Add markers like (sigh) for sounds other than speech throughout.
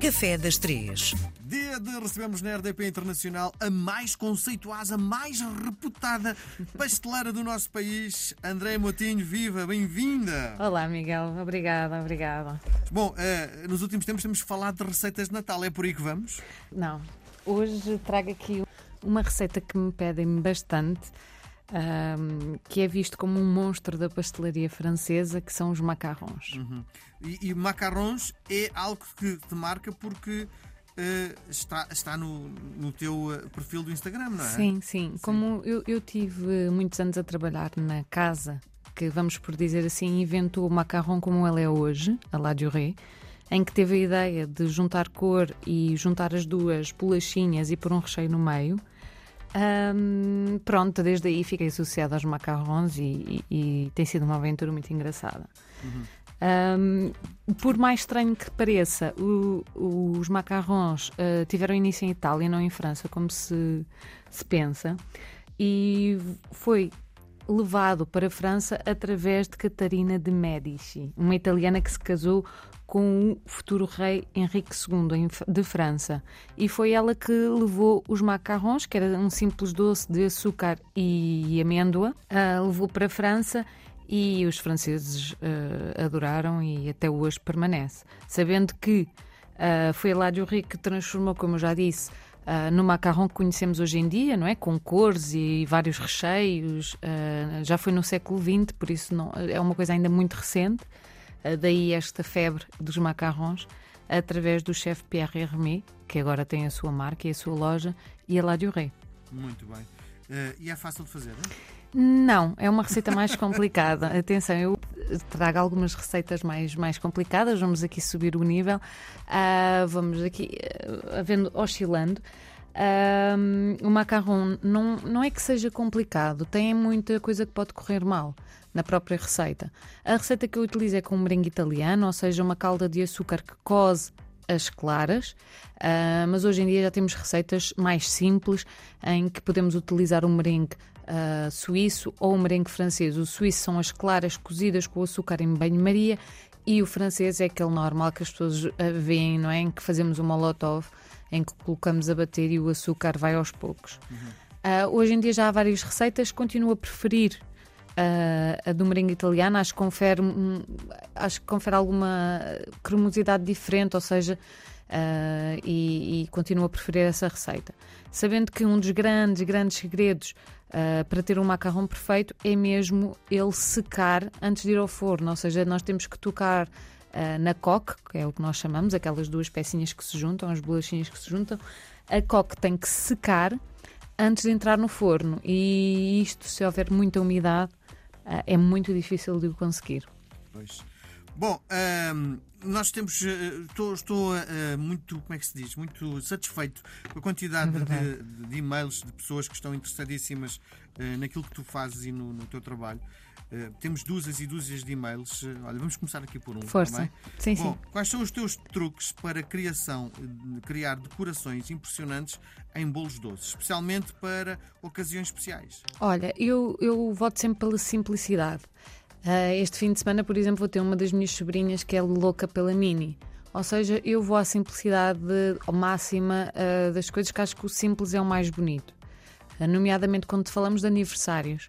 Café das Três. Dia de recebemos na RDP Internacional a mais conceituosa, a mais reputada pasteleira do nosso país, André Motinho. Viva, bem-vinda! Olá, Miguel. Obrigada, obrigada. Bom, eh, nos últimos tempos temos falado de receitas de Natal, é por aí que vamos? Não, hoje trago aqui uma receita que me pedem bastante, ahm, que é visto como um monstro da pastelaria francesa, que são os macarrons. Uhum. E, e macarrons é algo que te marca porque eh, está, está no, no teu eh, perfil do Instagram, não é? Sim, sim. Como eu, eu tive muitos anos a trabalhar na casa, que vamos por dizer assim, inventou o macarrão como ele é hoje, a La Durée, em que teve a ideia de juntar cor e juntar as duas bolachinhas e pôr um recheio no meio. Ahm, pronto, desde aí fiquei associada aos macarrons e, e- e tem sido uma aventura muito engraçada. Ahm, por mais estranho que pareça, o- os macarrons ah, tiveram início em Itália, não em França, como se, se pensa, e foi levado para a França através de Catarina de Medici, uma italiana que se casou com o futuro rei Henrique II de França. E foi ela que levou os macarrons, que era um simples doce de açúcar e amêndoa, ah, levou para a França e os franceses ah, adoraram e até hoje permanece. Sabendo que ah, foi Ládio Rico que transformou, como eu já disse, ah, no macarrão que conhecemos hoje em dia, não é? Com cores e vários recheios. ah, já foi no século XX, por isso não, é uma coisa ainda muito recente. Ah, daí esta febre dos macarrons, através do chefe Pierre Hermé, que agora tem a sua marca e a sua loja, e a La Durée. Muito bem. E é fácil de fazer, não é? Não, é uma receita mais complicada. (laughs) Atenção, eu trago algumas receitas mais, mais complicadas, vamos aqui subir o nível, Ah, vamos aqui havendo, oscilando. Ah, o macarrão não, não é que seja complicado, tem muita coisa que pode correr mal na própria receita. A receita que eu utilizo é com um merengue italiano, ou seja, uma calda de açúcar que cose as claras, ah, mas hoje em dia já temos receitas mais simples em que podemos utilizar um merengue ah, suíço ou um merengue francês. O suíço são as claras cozidas com açúcar em banho-maria e o francês é aquele normal que as pessoas ah, veem, não é? Em que fazemos um molotov, em que colocamos a bater e o açúcar vai aos poucos. Ah, hoje em dia já há várias receitas, continuo a preferir ah, a do merengue italiano, acho que confere, acho que confere alguma cremosidade diferente, ou seja, ah, e, e continuo a preferir essa receita. Sabendo que um dos grandes, grandes segredos ah, para ter um macarrão perfeito é mesmo ele secar antes de ir ao forno, ou seja, nós temos que tocar ah, na coque, que é o que nós chamamos, aquelas duas pecinhas que se juntam, as bolachinhas que se juntam, a coque tem que secar antes de entrar no forno e isto, se houver muita umidade, é muito difícil de o conseguir. Pois. Bom, ahm, nós temos. eh, Estou, estou eh, muito, como é que se diz? Muito satisfeito com a quantidade É de, de- e-mails de pessoas que estão interessadíssimas eh, naquilo que tu fazes e no, no teu trabalho. Eh, temos dúzias e dúzias de e-mails. Olha, vamos começar aqui por um. tá Força. bem? Sim, sim. Bom, quais são os teus truques para criação, criar decorações impressionantes em bolos doces, especialmente para ocasiões especiais? Olha, eu, eu voto sempre pela simplicidade. Ah, este fim de semana, por exemplo, vou ter uma das minhas sobrinhas que é louca pela Mini. Ou seja, eu vou à simplicidade máxima ah, das coisas que acho que o simples é o mais bonito. Ah, nomeadamente quando falamos de aniversários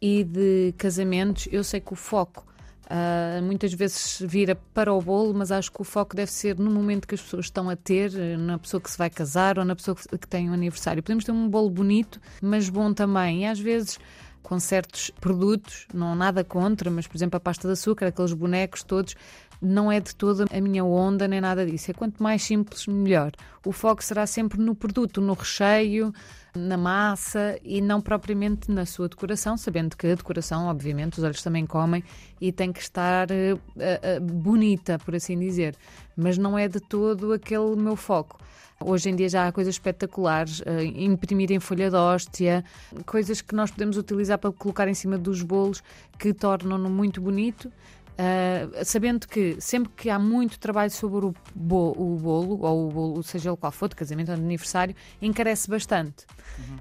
e de casamentos, eu sei que o foco ah, muitas vezes vira para o bolo, mas acho que o foco deve ser no momento que as pessoas estão a ter, na pessoa que se vai casar ou na pessoa que tem um aniversário. Podemos ter um bolo bonito, mas bom também. E às vezes com certos produtos, não nada contra, mas por exemplo a pasta de açúcar, aqueles bonecos todos, não é de toda a minha onda nem nada disso. É quanto mais simples, melhor. O foco será sempre no produto, no recheio, na massa e não propriamente na sua decoração, sabendo que a decoração, obviamente, os olhos também comem e tem que estar eh, eh, bonita, por assim dizer. Mas não é de todo aquele meu foco. Hoje em dia já há coisas espetaculares, eh, imprimir em folha de hóstia, coisas que nós podemos utilizar para colocar em cima dos bolos que tornam-no muito bonito. Uh, sabendo que sempre que há muito trabalho sobre o, bo- o bolo, ou o bolo, seja ele qual for, de casamento ou de aniversário, encarece bastante.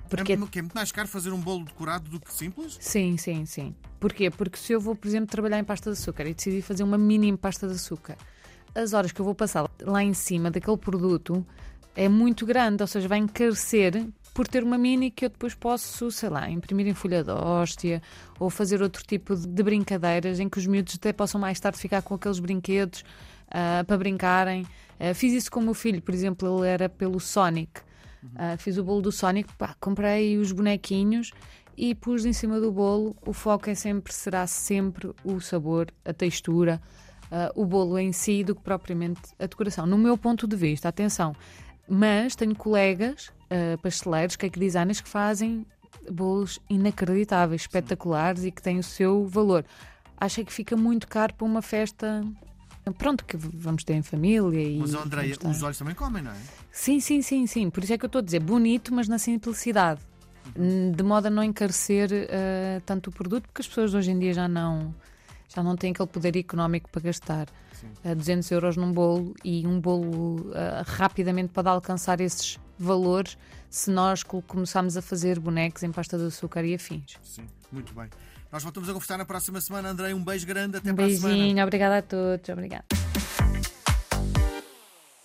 Porque É, que é muito mais caro fazer um bolo decorado do que simples? Sim, sim, sim. Porquê? Porque se eu vou, por exemplo, trabalhar em pasta de açúcar e decidir fazer uma mini pasta de açúcar, as horas que eu vou passar lá em cima daquele produto é muito grande, ou seja, vai encarecer por ter uma mini que eu depois posso, sei lá, imprimir em folha de hóstia ou fazer outro tipo de brincadeiras em que os miúdos até possam mais tarde ficar com aqueles brinquedos uh, para brincarem. Uh, fiz isso com o meu filho, por exemplo, ele era pelo Sonic. Uh, fiz o bolo do Sonic, pá, comprei os bonequinhos e pus em cima do bolo. O foco é sempre, será sempre o sabor, a textura, o bolo em si, do que propriamente a decoração. No meu ponto de vista, atenção, mas tenho colegas uh, pasteleiros, cake designers, que fazem bolos inacreditáveis, espetaculares e que têm o seu valor. Acho que fica muito caro para uma festa. Pronto, que vamos ter em família. E mas, Andréia, os olhos também comem, não é? Sim, sim, sim, sim. Por isso é que eu estou a dizer bonito, mas na simplicidade. Uhum. De modo a não encarecer uh, tanto o produto, porque as pessoas hoje em dia já não já não têm aquele poder económico para gastar uh, 200 euros num bolo e um bolo uh, rapidamente pode alcançar esses valores se nós começarmos a fazer bonecos em pasta de açúcar e afins. Sim, muito bem. Nós voltamos a conversar na próxima semana. Andrei, um beijo grande. Até um para beijinho, a semana. obrigada a todos. Obrigada.